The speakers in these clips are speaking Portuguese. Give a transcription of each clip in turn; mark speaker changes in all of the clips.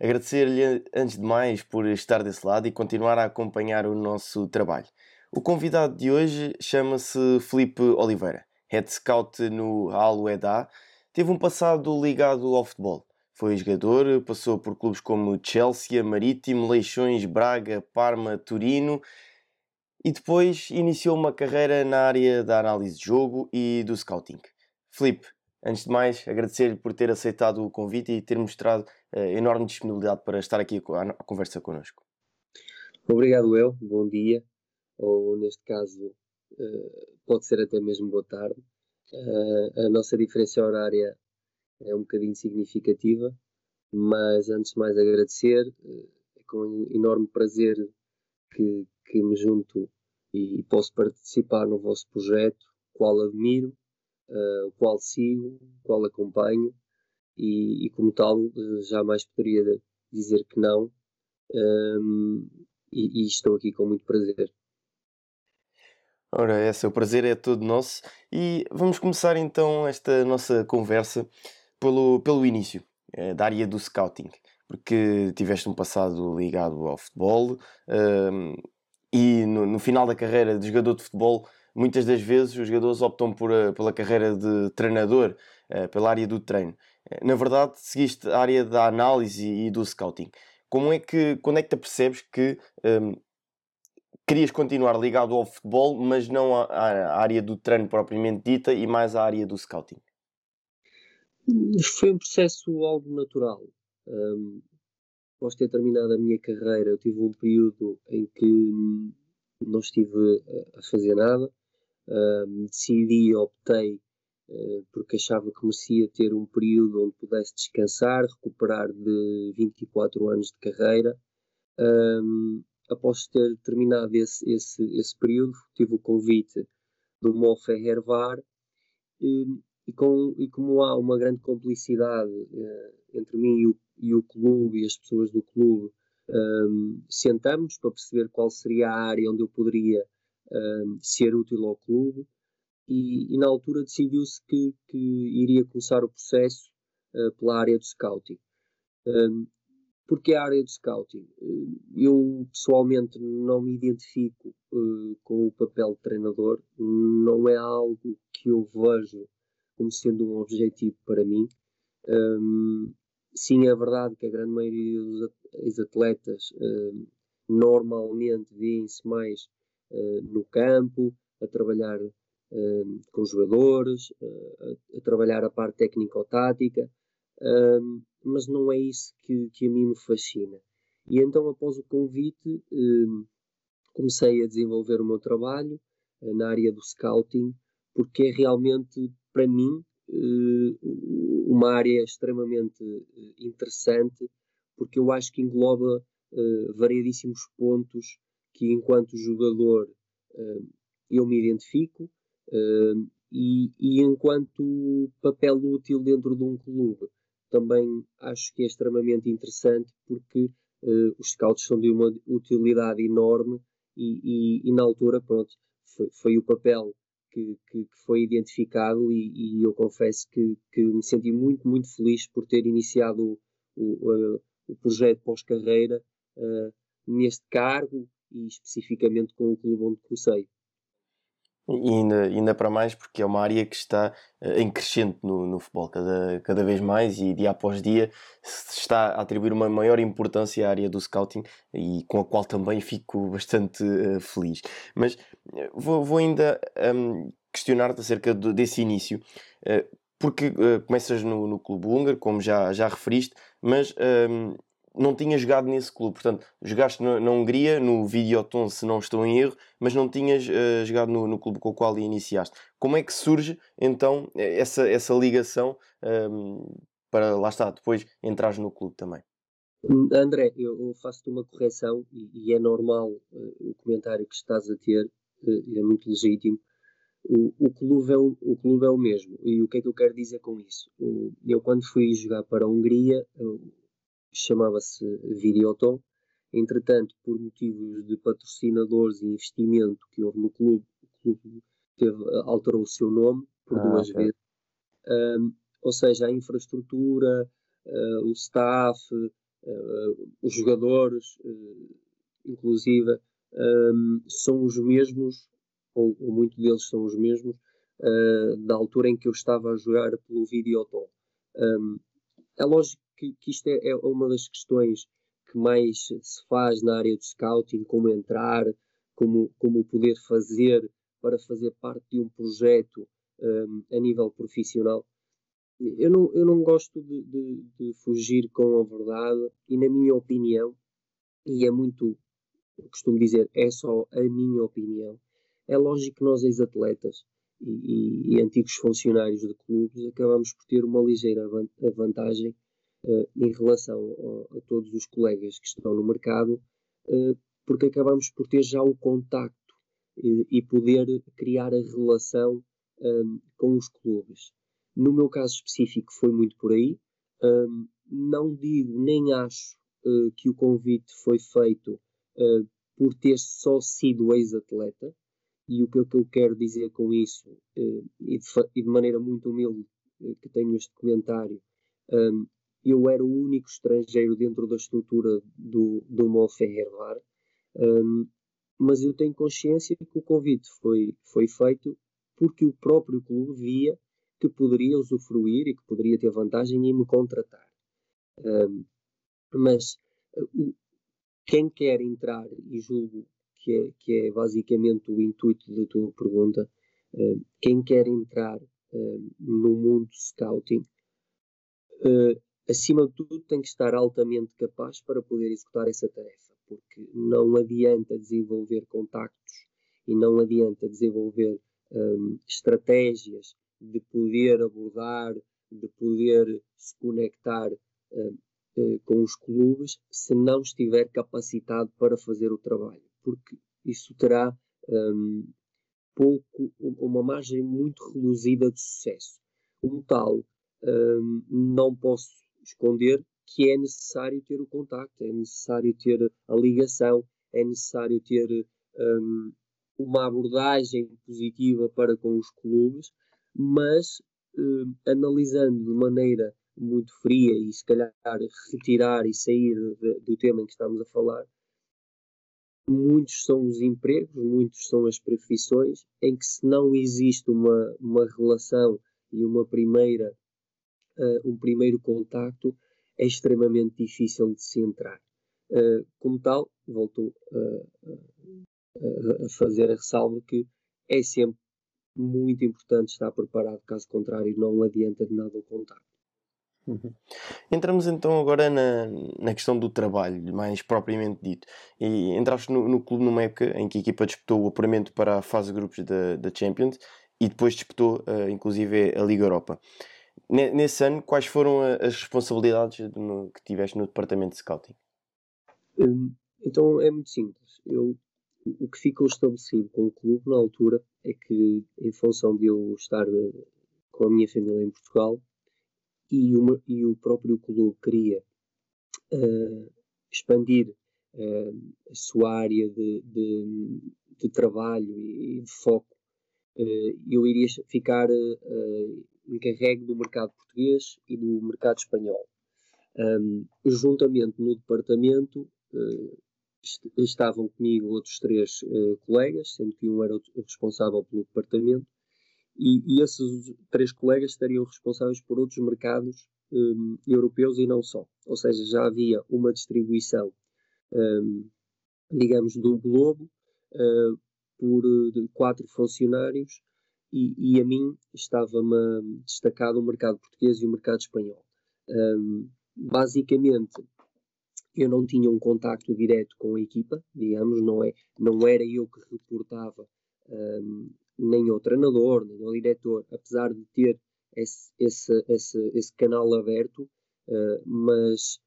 Speaker 1: Agradecer-lhe, antes de mais, por estar desse lado e continuar a acompanhar o nosso trabalho. O convidado de hoje chama-se Felipe Oliveira, head scout no Al Eda. Teve um passado ligado ao futebol. Foi jogador, passou por clubes como Chelsea, Marítimo, Leixões, Braga, Parma, Turino e depois iniciou uma carreira na área da análise de jogo e do scouting. Felipe, Antes de mais, agradecer por ter aceitado o convite e ter mostrado uh, enorme disponibilidade para estar aqui à, conversa connosco.
Speaker 2: Obrigado, eu. Bom dia, ou neste caso, uh, pode ser até mesmo boa tarde. Uh, a nossa diferença horária é um bocadinho significativa, mas antes de mais agradecer, é com enorme prazer que, que me junto e posso participar no vosso projeto, qual admiro uh, o qual sigo, o qual acompanho e, e, como tal uh, jamais poderia dizer que não um, e, e, estou aqui com muito prazer.
Speaker 1: Ora, esse é o prazer é todo nosso e vamos começar então esta nossa conversa pelo, pelo início eh, da área do scouting, porque tiveste um passado ligado ao futebol um, e no, no final da carreira de jogador de futebol muitas das vezes os jogadores optam por, eh, pela carreira de treinador, eh, pela área do treino. Eh, na verdade, seguiste a área da análise e do scouting. Como é que, quando é que te percebes que um, querias continuar ligado ao futebol, mas não à, à, área do treino propriamente dita e mais à área do scouting?
Speaker 2: Foi um processo algo natural. Um, após ter terminado a minha carreira, eu tive um período em que hum, não estive a fazer nada, Decidi, optei, uh, porque achava que merecia ter um período onde pudesse descansar, recuperar de 24 anos de carreira. Um, após ter terminado esse, esse, esse período, tive o convite do Mo Ferrer e, e, com, e como há uma grande complicidade uh, entre mim e o, e o clube e as pessoas do clube, um, sentamos para perceber qual seria a área onde eu poderia ser útil ao clube e, e na altura decidiu-se que, que, iria começar o processo uh, pela área do scouting. Um, porque a área do scouting? Uh, eu pessoalmente não me identifico uh, com o papel de treinador, não é algo que eu vejo como sendo um objetivo para mim. Um, sim, é verdade que a grande maioria dos atletas normalmente vêem-se mais no campo, a trabalhar uh, com jogadores, uh, a, trabalhar a parte técnico-tática, mas não é isso que, que, a mim me fascina. E então, após o convite, comecei a desenvolver o meu trabalho na área do scouting, porque é realmente, para mim, uma área extremamente interessante, porque eu acho que engloba variedíssimos pontos que enquanto jogador uh, eu me identifico uh, e, e, enquanto papel útil dentro de um clube. Também acho que é extremamente interessante porque uh, os scouts são de uma utilidade enorme e, e, e na altura pronto foi, foi o papel que, que, que, foi identificado e, eu confesso que, que, me senti muito muito feliz por ter iniciado o, o, o projeto pós-carreira neste cargo e especificamente com o clube onde comecei.
Speaker 1: E ainda, ainda para mais porque é uma área que está uh, em crescente no, no futebol, cada, cada vez mais e dia após dia se está a atribuir uma maior importância à área do scouting e com a qual também fico bastante uh, feliz. Mas uh, vou, vou, ainda um, questionar-te acerca do, desse início, porque começas no, no clube húngaro, como já, já referiste, mas um, não tinha jogado nesse clube. Portanto, jogaste na, Hungria, no Videoton, se não estou em erro, mas não tinhas uh, jogado no, no, clube com o qual iniciaste. Como é que surge então essa, essa ligação um, ehm, para lá está, depois entrares no clube também?
Speaker 2: André, eu faço-te uma correção e, é normal uh, o comentário que estás a ter, uh, é muito legítimo. O, o, clube é o, o, clube é o mesmo. E o que é que eu quero dizer com isso? Eu, quando fui jogar para a Hungria, chamava-se Videoton. Entretanto, por motivos de patrocinadores e investimento que houve no clube, o clube teve, alterou o seu nome por ah, duas okay. vezes. Um, ou seja, a infraestrutura, uh, o staff, uh, os jogadores, uh, inclusive, um, são os mesmos, ou, ou muitos deles são os mesmos, da altura em que eu estava a jogar pelo Videoton. Um, é lógico que, que isto é, é, uma das questões que mais se faz na área de scouting, como entrar, como, como poder fazer para fazer parte de um projeto um, a nível profissional. Eu não, eu não gosto de, de, de, fugir com a verdade e, na minha opinião, e é muito, costumo dizer, é só a minha opinião, é lógico que nós, ex-atletas e, e, e, antigos funcionários de clubes, acabamos por ter uma ligeira vantagem uh, em relação a, todos os colegas que estão no mercado, uh, porque acabamos por ter já o contacto e, e poder criar a relação um, com os clubes. No meu caso específico foi muito por aí. Um, não digo nem acho uh, que o convite foi feito uh, por ter só sido ex-atleta, e o que, eu quero dizer com isso, e, de, maneira muito humilde que tenho este comentário, um, eu era o único estrangeiro dentro da estrutura do, do MOL Ferrer um, mas eu tenho consciência que o convite foi, foi feito porque o próprio clube via que poderia usufruir e que poderia ter vantagem em me contratar. Um, mas uh, quem quer entrar, e julgo que é, que é basicamente o intuito da tua pergunta, uh, quem quer entrar uh, no mundo scouting uh, acima de tudo, tem que estar altamente capaz para poder executar essa tarefa, porque não adianta desenvolver contactos e não adianta desenvolver um, estratégias de poder abordar, de poder se conectar um, uh, com os clubes se não estiver capacitado para fazer o trabalho, porque isso terá um, pouco, uma margem muito reduzida de sucesso. Como tal, um, não posso esconder que é necessário ter o contacto, é necessário ter a ligação, é necessário ter um, uma abordagem positiva para com os clubes, mas um, analisando de maneira muito fria e se calhar retirar e sair de, do tema em que estamos a falar, muitos são os empregos, muitos são as profissões em que se não existe uma, uma relação e uma primeira uh, um primeiro contacto é extremamente difícil de se entrar. Uh, como tal, volto a fazer a ressalva que é sempre muito importante estar preparado, caso contrário, não adianta de nada o contacto.
Speaker 1: Uhum. Entramos então agora na, na questão do trabalho, mais propriamente dito. E entraste no, no clube numa época em que a equipa disputou o apuramento para a fase de grupos da, da Champions e depois disputou uh, inclusive a Liga Europa nesse ano, quais foram as responsabilidades que tiveste no departamento de scouting?
Speaker 2: Hum, então é muito simples. Eu, o que ficou estabelecido com o clube na altura é que, em função de eu estar eh, com a minha família em Portugal e, uma, e o próprio clube queria uh, expandir uh, a sua área de, de, de trabalho e de foco, uh, eu iria ficar encarregue do mercado português e do mercado espanhol. Um, juntamente no departamento, uh, estavam comigo outros três uh, colegas, sendo que um era o responsável pelo departamento, e, e, esses três colegas estariam responsáveis por outros mercados um, europeus e não só. Ou seja, já havia uma distribuição, um, digamos, do globo uh, por uh, quatro funcionários e, e a mim estava-me destacado o mercado português e o mercado espanhol. Um, basicamente, eu não tinha um contacto direto com a equipa, digamos, não, é, não era eu que reportava um, nem ao treinador, nem ao diretor, apesar de ter esse, esse, esse, esse canal aberto, uh, mas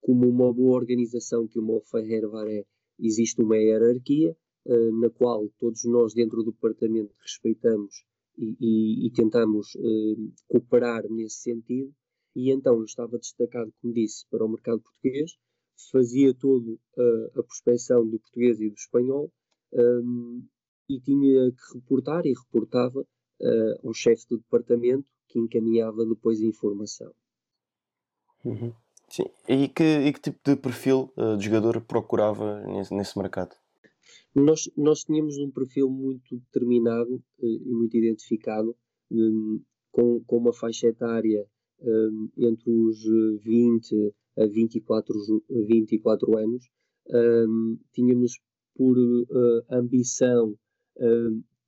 Speaker 2: como uma boa organização que o Ferreira é, existe uma hierarquia uh, na qual todos nós dentro do departamento respeitamos e, e, e tentamos uh, cooperar nesse sentido. E então eu estava destacado, como disse, para o mercado português, fazia todo a prospecção do português e do espanhol um, e tinha que reportar e reportava uh, ao chefe do departamento que encaminhava depois a informação.
Speaker 1: Uhum. Sim. E, que, e que tipo de perfil uh, de jogador procurava nesse, nesse mercado?
Speaker 2: Nós, nós tínhamos um perfil muito determinado uh, e muito identificado, um, com, com uma faixa etária um, entre os 20 a 24, 24 anos. Um, tínhamos por uh, ambição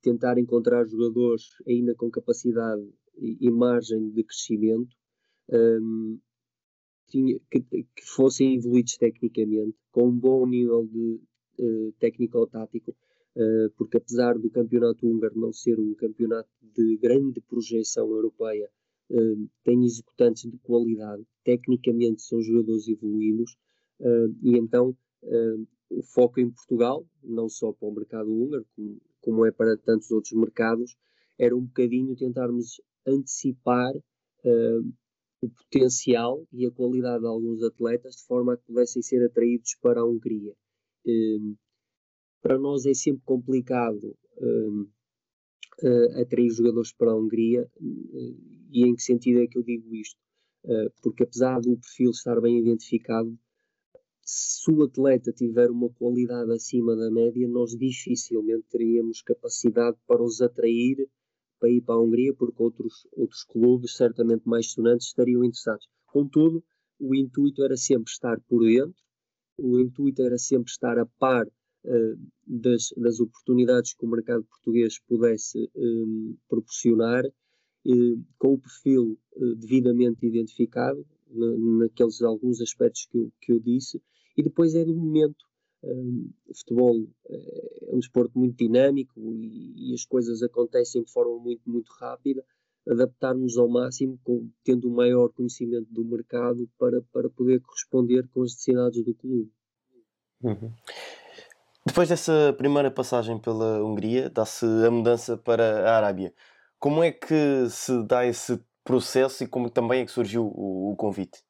Speaker 2: tentar encontrar jogadores ainda com capacidade e, margem de crescimento que, que, fossem evoluídos tecnicamente, com um bom nível de uh, técnico-tático, uh, porque apesar do campeonato húngaro não ser um campeonato de grande projeção europeia, uh, tem executantes de qualidade, tecnicamente são jogadores evoluídos, e então o foco em Portugal, não só para o mercado húngaro, como, como é para tantos outros mercados, era um bocadinho tentarmos antecipar o potencial e a qualidade de alguns atletas de forma a que pudessem ser atraídos para a Hungria. Uh, para nós é sempre complicado uh, atrair jogadores para a Hungria e em que sentido é que eu digo isto? porque apesar do perfil estar bem identificado, se o atleta tiver uma qualidade acima da média, nós dificilmente teríamos capacidade para os atrair para ir para a Hungria, porque outros, outros clubes, certamente mais sonantes, estariam interessados. Contudo, o intuito era sempre estar por dentro, o intuito era sempre estar a par uh, das, das, oportunidades que o mercado português pudesse um, proporcionar, uh, com o perfil uh, devidamente identificado, na, naqueles alguns aspectos que eu, que eu disse, e depois é do momento. Um, o futebol eh, é um desporto muito dinâmico e, e, as coisas acontecem de forma muito, muito rápida. Adaptar-nos ao máximo, com, tendo o maior conhecimento do mercado para, para poder corresponder com as necessidades do clube.
Speaker 1: Uhum. Depois dessa primeira passagem pela Hungria, dá-se a mudança para a Arábia. Como é que se dá esse processo e como também é que surgiu o, o convite?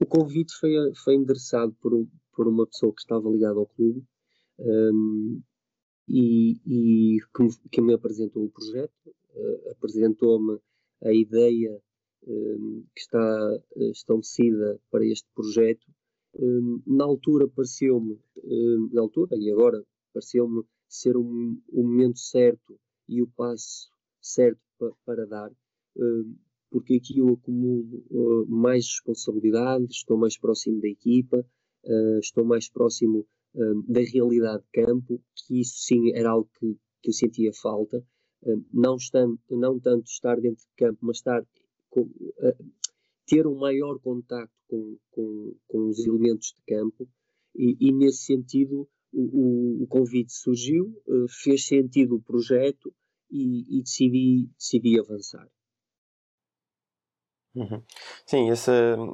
Speaker 2: O convite foi, foi endereçado por, por uma pessoa que estava ligada ao clube um, e, e que, que, me apresentou o projeto, uh, apresentou-me a ideia um, que está uh, estabelecida para este projeto. Um, na altura pareceu-me, hum, na altura e agora, pareceu-me ser um, o momento certo e o passo certo pa, para dar. Porque aqui eu acumulo uh, mais responsabilidade, estou mais próximo da equipa, uh, estou mais próximo da realidade de campo, que isso sim era algo que, que eu sentia falta, não, estando, não tanto estar dentro de campo, mas estar com, ter um maior contacto com, com, com os elementos de campo, e, e nesse sentido o, o, convite surgiu, fez sentido o projeto e, e decidi, decidi avançar.
Speaker 1: Uhum. Sim, essa,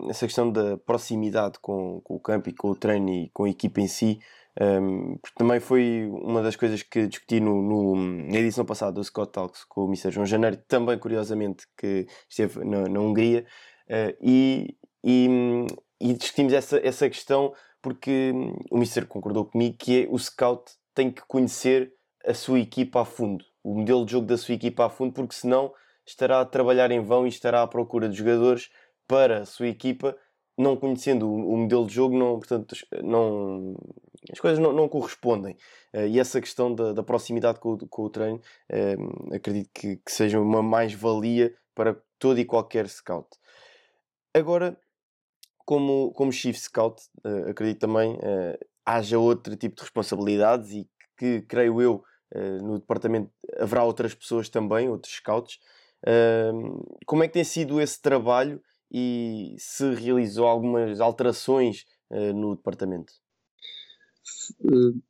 Speaker 1: essa questão da proximidade com, com, o campo e com o treino e com a equipa em si, um, também foi uma das coisas que discuti no, no, na edição passada do Scott Talks com o Mr. João Janeiro, também curiosamente que esteve na, na Hungria, uh, e, e, e, discutimos essa, essa questão porque o Mr. concordou comigo que é o scout tem que conhecer a sua equipa a fundo, o modelo de jogo da sua equipa a fundo, porque senão estará a trabalhar em vão e estará à procura de jogadores para a sua equipa, não conhecendo o, o modelo de jogo, não, portanto, não, as coisas não, não correspondem. Uh, e essa questão da, da proximidade com, com, o treino, uh, acredito que, que, seja uma mais-valia para todo e qualquer scout. Agora, como, como Chief Scout, uh, acredito também haja outro tipo de responsabilidades e que, creio eu, no departamento haverá outras pessoas também, outros scouts. como é que tem sido esse trabalho e se realizou algumas alterações no departamento?
Speaker 2: Eh,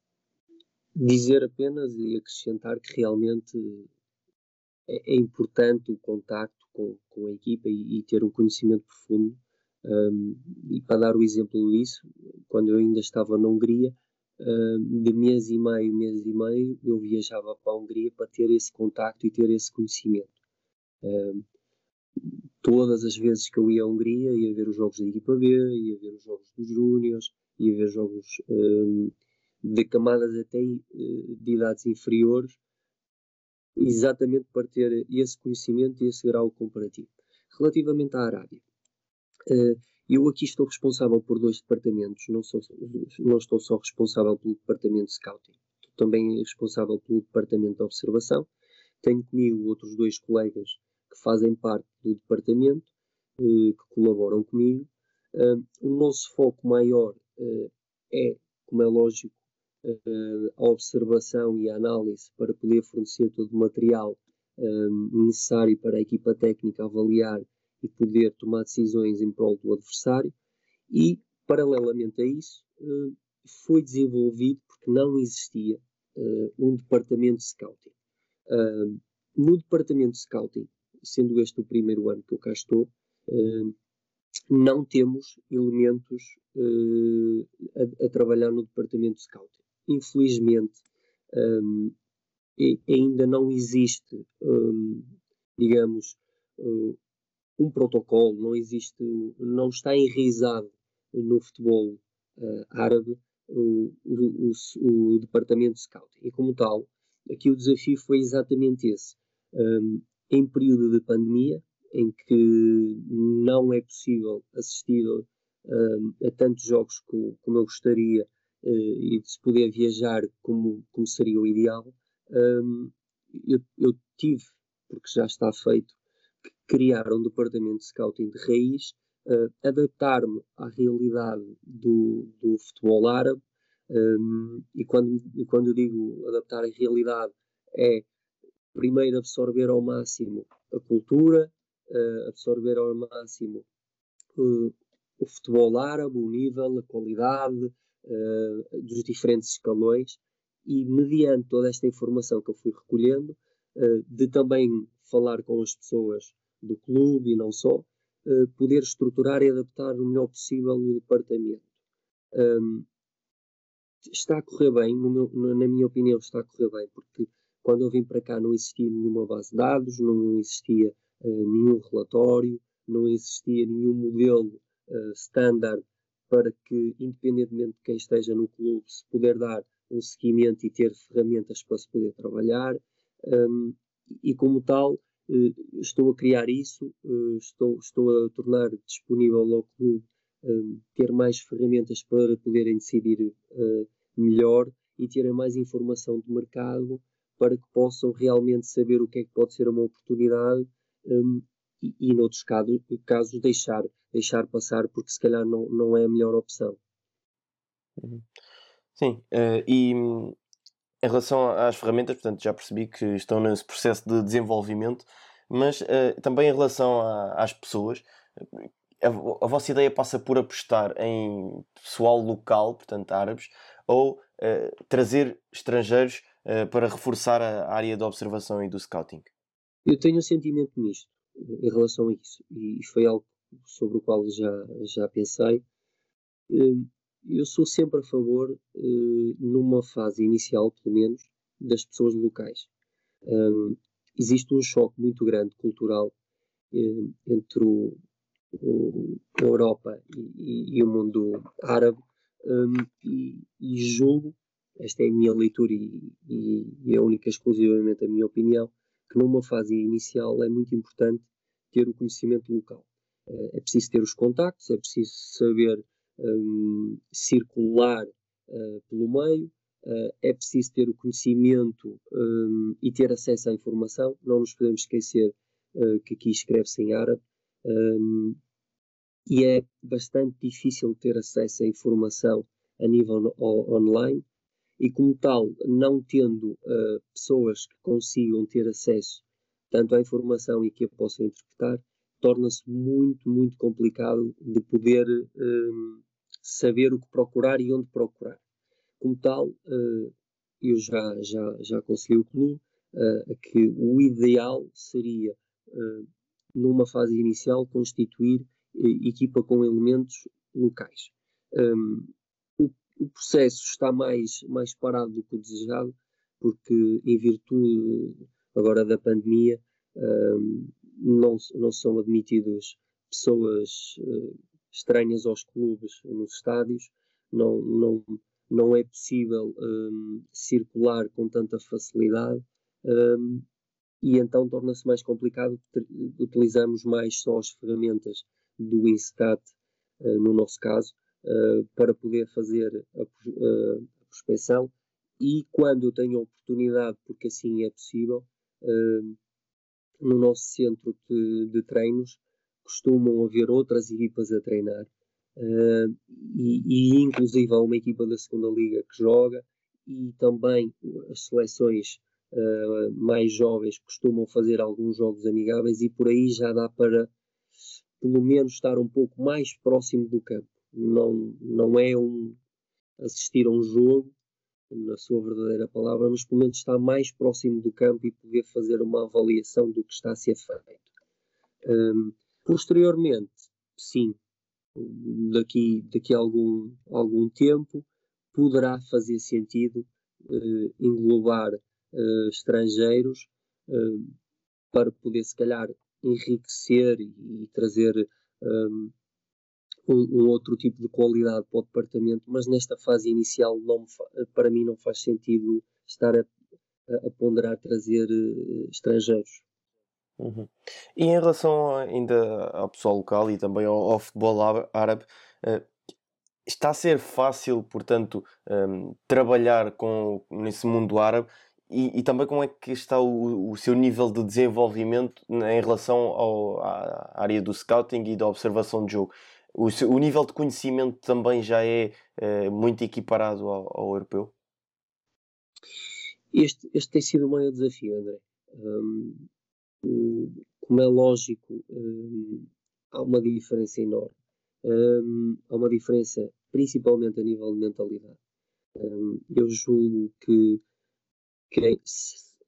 Speaker 2: dizer apenas e acrescentar que realmente é, é importante o contacto com, com a equipa e, e, ter um conhecimento profundo. Um, e para dar o exemplo disso, quando eu ainda estava na Hungria, um, de mês e meio, mês e meio, eu viajava para a Hungria para ter esse contacto e ter esse conhecimento. Um, todas as vezes que eu ia à Hungria, ia ver os jogos da equipa B, ia ver os jogos dos Júniors, ia ver jogos um, de camadas até uh, de idades inferiores, exatamente para ter esse conhecimento e esse grau comparativo. Relativamente à Arábia, uh, eu aqui estou responsável por dois departamentos, não, sou, não estou só responsável pelo departamento de scouting, estou também responsável pelo departamento de observação. Tenho comigo outros dois colegas que fazem parte do departamento, uh, que colaboram comigo. o nosso foco maior é, como é lógico, uh, a observação e a análise para poder fornecer todo o material um, necessário para a equipa técnica avaliar e poder tomar decisões em prol do adversário. E, paralelamente a isso, foi desenvolvido, porque não existia, um departamento de scouting. no departamento de scouting, sendo este o primeiro ano que eu cá estou, não temos elementos uh, a, a, trabalhar no departamento de scouting. Infelizmente, um, ainda não existe, um, digamos, uh, um protocolo, não existe, não está enraizado no futebol uh, árabe o, o, o, o, departamento de scouting. E como tal, aqui o desafio foi exatamente esse. Um, em período de pandemia, em que não é possível assistir uh, a tantos jogos como, como eu gostaria uh, e de se poder viajar como, como seria o ideal, um, eu, eu, tive, porque já está feito, que criar um departamento de scouting de raiz, uh, adaptar-me à realidade do, do futebol árabe, um, e quando, quando eu digo adaptar à realidade, é primeiro absorver ao máximo a cultura, uh, absorver ao máximo o futebol árabe, o nível, a qualidade uh, dos diferentes escalões e mediante toda esta informação que eu fui recolhendo, de também falar com as pessoas do clube e não só, poder estruturar e adaptar o melhor possível o departamento. Um, está a correr bem, meu, na minha opinião, está a correr bem, porque quando eu vim para cá não existia nenhuma base de dados, não existia uh, nenhum relatório, não existia nenhum modelo uh, standard para que, independentemente de quem esteja no clube, se puder dar um seguimento e ter ferramentas para se poder trabalhar. Um, e como tal, uh, estou a criar isso, uh, estou, estou a tornar disponível ao clube um, ter mais ferramentas para poderem decidir melhor e terem mais informação de mercado para que possam realmente saber o que é que pode ser uma oportunidade um, e, e, noutros casos, casos deixar, deixar passar porque se calhar não, não é a melhor opção.
Speaker 1: Uhum. Sim, uh, e em relação às ferramentas, portanto, já percebi que estão nesse processo de desenvolvimento, mas uh, também em relação a, às pessoas, a, a, vossa ideia passa por apostar em pessoal local, portanto, árabes, ou uh, trazer estrangeiros para reforçar a área de observação e do scouting?
Speaker 2: Eu tenho um sentimento misto em relação a isso e foi algo sobre o qual já, já pensei. Hum, eu sou sempre a favor, hum, numa fase inicial, pelo menos, das pessoas locais. Hum, existe um choque muito grande cultural entre o, o, a Europa e, e, o mundo árabe e, e julgo, esta é a minha leitura e, e é única exclusivamente a minha opinião, que numa fase inicial é muito importante ter o conhecimento local. Eh, é preciso ter os contactos, é preciso saber um, circular uh, pelo meio, uh, é preciso ter o conhecimento um, e ter acesso à informação. Não nos podemos esquecer uh, que aqui escreve-se em árabe. Um, e é bastante difícil ter acesso à informação a nível online e como tal, não tendo uh, pessoas que consigam ter acesso tanto à informação e que a possam interpretar, torna-se muito, muito complicado de poder uh, saber o que procurar e onde procurar. Como tal, uh, eu já, já, já aconselhei o clube que o ideal seria, numa fase inicial, constituir equipa com elementos locais. Um, o processo está mais, mais parado do que o desejado, porque em virtude agora da pandemia um, não, não são admitidos pessoas uh, estranhas aos clubes nos estádios, não, não, não é possível um, circular com tanta facilidade um, e então torna-se mais complicado, utilizamos mais só as ferramentas do INSTAT, uh, no nosso caso, uh, para poder fazer a, uh, a prospecção. E quando eu tenho a oportunidade, porque assim é possível, uh, no nosso centro de, de, treinos costumam haver outras equipas a treinar. E, e, inclusive há uma equipa da segunda liga que joga e também as seleções uh, mais jovens costumam fazer alguns jogos amigáveis e por aí já dá para pelo menos estar um pouco mais próximo do campo não, não é um assistir a um jogo, na sua verdadeira palavra, mas pelo menos está mais próximo do campo e poder fazer uma avaliação do que está a ser feito. Um, posteriormente, sim, daqui, daqui a algum, algum tempo, poderá fazer sentido uh, englobar uh, estrangeiros uh, para poder, se calhar, enriquecer e, e trazer um, um, um, outro tipo de qualidade para o departamento, mas nesta fase inicial não para mim não faz sentido estar a, a ponderar trazer uh, estrangeiros.
Speaker 1: Uhum. E em relação ainda ao pessoal local e também ao, ao futebol árabe, uh, está a ser fácil, portanto, um, trabalhar com, nesse mundo árabe e, e, também como é que está o, o, seu nível de desenvolvimento em relação ao, à área do scouting e da observação de jogo? O, o nível de conhecimento também já é, é muito equiparado ao, ao, europeu?
Speaker 2: Este, este tem sido o maior desafio, André. Um, como é lógico, um, há uma diferença enorme. Há uma diferença principalmente a nível de mentalidade. eu julgo que, que é,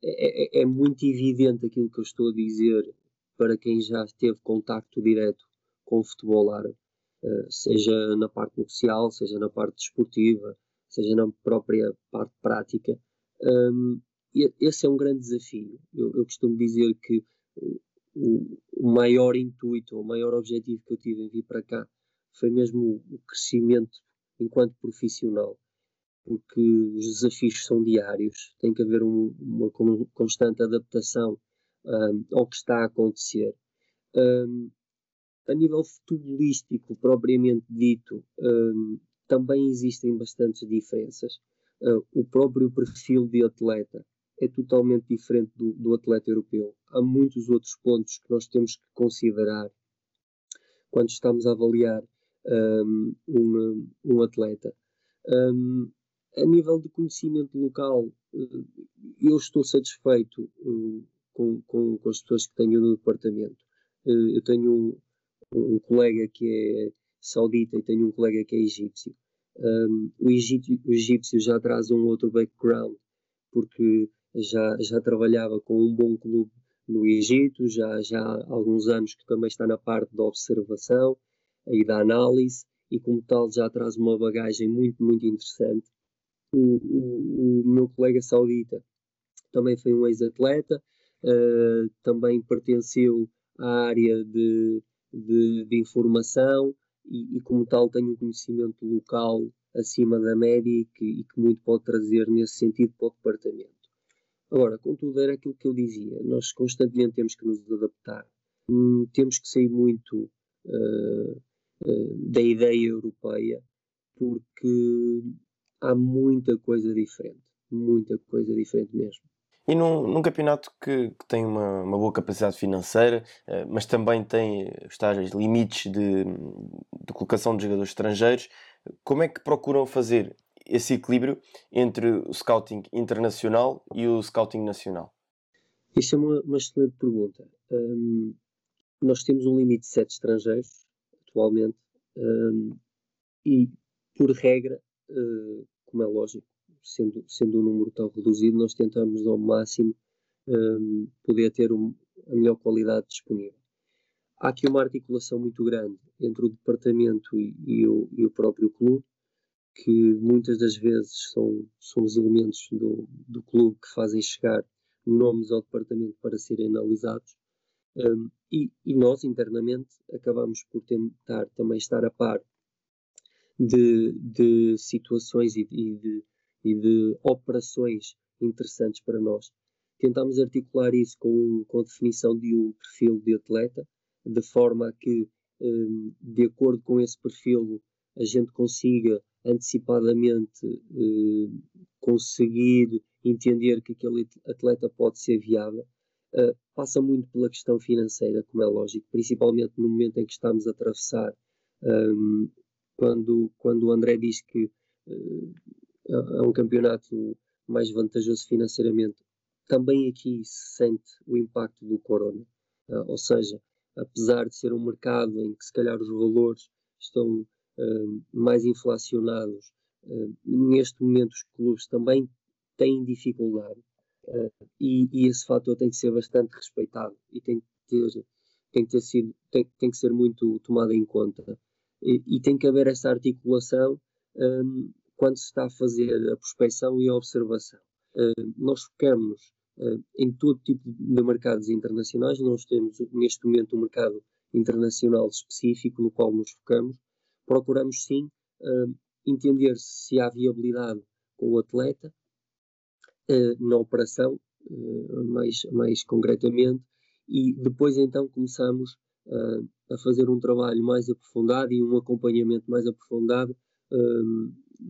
Speaker 2: é, é, é muito evidente aquilo que eu estou a dizer para quem já teve contacto direto com o futebol árabe. Eh, seja na parte comercial, seja na parte desportiva, seja na própria parte prática. Um, esse é um grande desafio. Eu, eu costumo dizer que o, o, maior intuito, o maior objetivo que eu tive em vir para cá foi mesmo o, crescimento enquanto profissional, porque os desafios são diários, tem que haver um, uma constante adaptação um, ao que está a acontecer. Um, a nível futebolístico, propriamente dito, um, também existem bastantes diferenças. Uh, o próprio perfil de atleta é totalmente diferente do, do, atleta europeu. Há muitos outros pontos que nós temos que considerar quando estamos a avaliar um, um, um atleta. Um, a nível de conhecimento local, uh, eu estou satisfeito uh, com, com, com, as pessoas que tenho no departamento. Eu tenho um, colega que é saudita e tenho um colega que é egípcio. Um, o, egípcio o egípcio já traz um outro background, porque já, já trabalhava com um bom clube no Egito, já, já há alguns anos que também está na parte da observação e da análise, e como tal já traz uma bagagem muito, muito interessante. O, o, o meu colega saudita também foi um ex-atleta, uh, também pertenceu à área de, de, de informação e, e, como tal, tenho um conhecimento local acima da média e que, e que muito pode trazer nesse sentido para o departamento. Agora, contudo, era aquilo que eu dizia, nós constantemente temos que nos adaptar, hum, temos que sair muito uh, uh, da ideia europeia, porque há muita coisa diferente, muita coisa diferente mesmo.
Speaker 1: E num, num campeonato que, que tem uma, uma, boa capacidade financeira, uh, mas também tem os tais limites de, de colocação de jogadores estrangeiros, como é que procuram fazer esse equilíbrio entre o scouting internacional e o scouting nacional?
Speaker 2: Isso é uma, uma excelente pergunta. Um, nós temos um limite de sete estrangeiros atualmente um, e, por regra, uh, como é lógico, sendo, sendo um número tão reduzido, nós tentamos ao máximo um, poder ter um, a melhor qualidade disponível. Há aqui uma articulação muito grande entre o departamento e, e, o, e o, próprio clube, que muitas das vezes são, são os elementos do, do clube que fazem chegar nomes ao departamento para serem analisados. Um, e, e, nós, internamente, acabamos por tentar também estar a par de, de situações e, e, de, e, de, operações interessantes para nós. Tentamos articular isso com, com definição de um perfil de atleta, de forma a que, um, de acordo com esse perfil, a gente consiga antecipadamente uh, conseguir entender que aquele atleta pode ser viável. Uh, passa muito pela questão financeira, como é lógico, principalmente no momento em que estamos a atravessar, um, quando, quando o André diz que é um campeonato mais vantajoso financeiramente, também aqui se sente o impacto do corona. Uh, ou seja, apesar de ser um mercado em que se calhar os valores estão uh, mais inflacionados, neste momento os clubes também têm dificuldade Uh, e, e, esse fator tem que ser bastante respeitado e tem que ter, tem que, ter sido, tem, tem que ser muito tomado em conta. E, e tem que haver essa articulação um, quando se está a fazer a prospecção e a observação. Uh, nós focamos uh, em todo tipo de mercados internacionais, nós temos neste momento um mercado internacional específico no qual nos focamos. Procuramos sim hum, entender se há viabilidade com o atleta, na operação, mais, mais concretamente, e depois então começamos a fazer um trabalho mais aprofundado e um acompanhamento mais aprofundado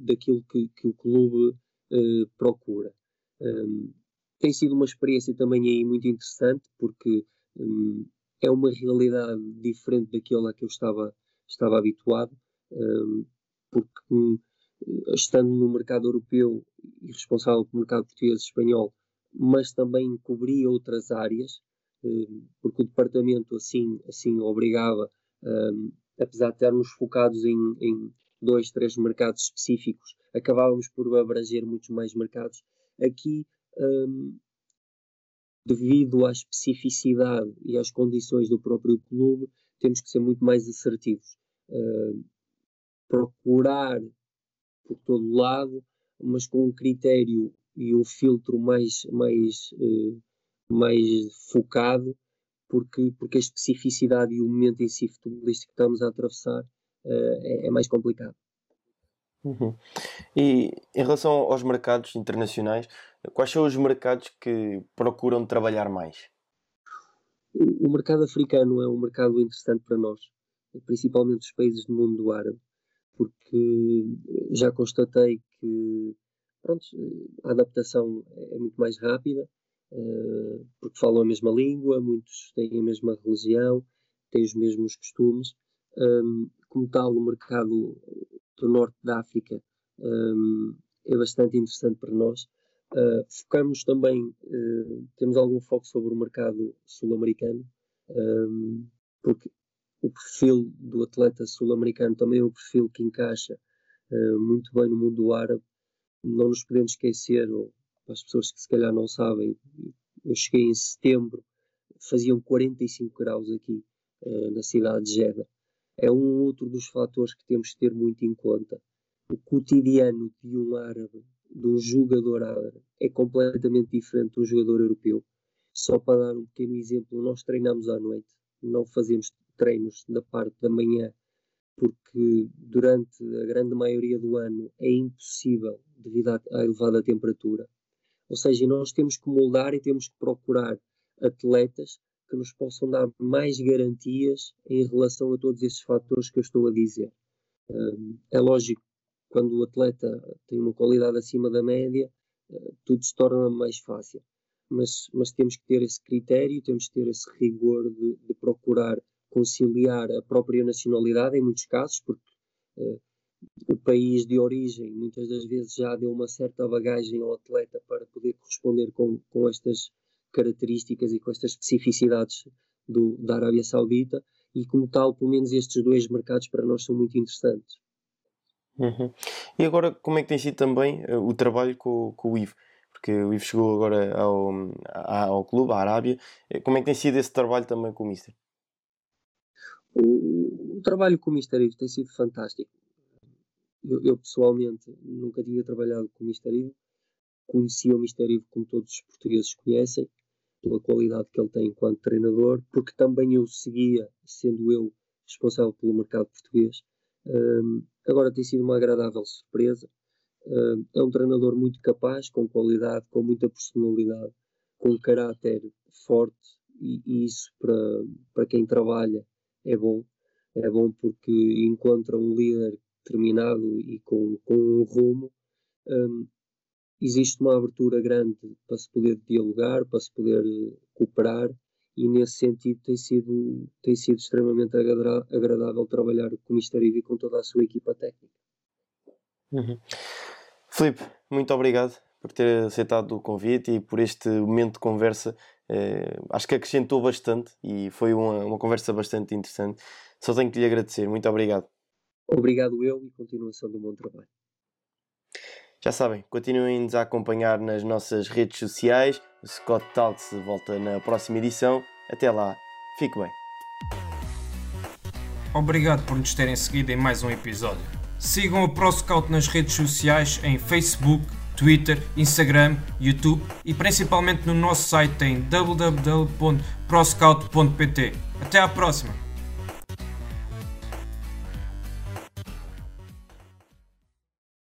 Speaker 2: daquilo que, que, o clube procura. Um, tem sido uma experiência também aí muito interessante, porque um, é uma realidade diferente daquela a que eu estava, estava habituado, porque estando no mercado europeu e responsável pelo mercado português e espanhol, mas também cobria outras áreas, eh, porque o departamento assim, assim obrigava, um, apesar de estarmos focados em, em dois, três mercados específicos, acabávamos por abranger muitos mais mercados. Aqui, um, devido à especificidade e às condições do próprio clube, temos que ser muito mais assertivos. Uh, procurar por todo lado, mas com um critério e um filtro mais, mais, uh, mais focado, porque, porque a especificidade e o momento em si futebolístico que estamos a atravessar é, é, mais complicado.
Speaker 1: Uhum. E em relação aos mercados internacionais, quais são os mercados que procuram trabalhar mais?
Speaker 2: O, o mercado africano é um mercado interessante para nós, principalmente os países do mundo árabe porque já constatei que pronto, a adaptação é muito mais rápida, uh, porque falam a mesma língua, muitos têm a mesma religião, têm os mesmos costumes. Como tal, o mercado do norte da África um, é bastante interessante para nós. Uh, focamos também, uh, temos algum foco sobre o mercado sul-americano, um, porque o perfil do atleta sul-americano também é um perfil que encaixa uh, muito bem no mundo árabe. Não nos podemos esquecer, ou para as pessoas que se calhar não sabem, eu cheguei em setembro, faziam 45 graus aqui uh, na cidade de Jeddah. É um outro dos fatores que temos que ter muito em conta. O cotidiano de um árabe, de um jogador árabe, é completamente diferente de um jogador europeu. Só para dar um pequeno exemplo, nós treinamos à noite, não fazemos treinos da parte da manhã, porque durante a grande maioria do ano é impossível devido à, elevada temperatura. Ou seja, nós temos que moldar e temos que procurar atletas que nos possam dar mais garantias em relação a todos esses fatores que eu estou a dizer. é lógico, quando o atleta tem uma qualidade acima da média, uh, tudo se torna mais fácil. Mas, mas temos que ter esse critério, temos que ter esse rigor de, de procurar conciliar a própria nacionalidade, em muitos casos, porque uh, o país de origem muitas das vezes já deu uma certa bagagem ao atleta para poder corresponder com, com estas características e com estas especificidades do, da Arábia Saudita e como tal, pelo menos estes dois mercados para nós são muito interessantes.
Speaker 1: Uhum. E agora, como é que tem sido também uh, o trabalho com, com o Ivo? Porque o Ivo chegou agora ao, ao clube, à Arábia. Eh, como é que tem sido esse trabalho também com o Mister?
Speaker 2: O, o trabalho com o Mister Ivo tem sido fantástico. Eu, eu, pessoalmente nunca tinha trabalhado com o Mister Ivo. Conhecia o Mister Ivo como todos os portugueses conhecem pela qualidade que ele tem enquanto treinador, porque também eu seguia, sendo eu responsável pelo mercado português. Um, agora tem sido uma agradável surpresa. Um, é um treinador muito capaz, com qualidade, com muita personalidade, com caráter forte, e, e isso para, para quem trabalha é bom. É bom porque encontra um líder determinado e com, com um rumo. Um, existe uma abertura grande para se poder dialogar, para se poder eh, cooperar e nesse sentido tem sido, tem sido extremamente agradável trabalhar com o Mister e com toda a sua equipa técnica.
Speaker 1: Uhum. Filipe, muito obrigado por ter aceitado o convite e por este momento de conversa. Eh, acho que acrescentou bastante e foi uma, uma conversa bastante interessante. Só tenho que lhe agradecer. Muito obrigado.
Speaker 2: Obrigado eu e continuação do bom trabalho.
Speaker 1: Já sabem, continuem-nos a acompanhar nas nossas redes sociais. O Scott Talks volta na próxima edição. Até lá, fique bem.
Speaker 3: Obrigado por nos terem seguido em mais um episódio. Sigam o ProScout nas redes sociais em Facebook, Twitter, Instagram, YouTube e principalmente no nosso site em www.proscout.pt. Até à próxima!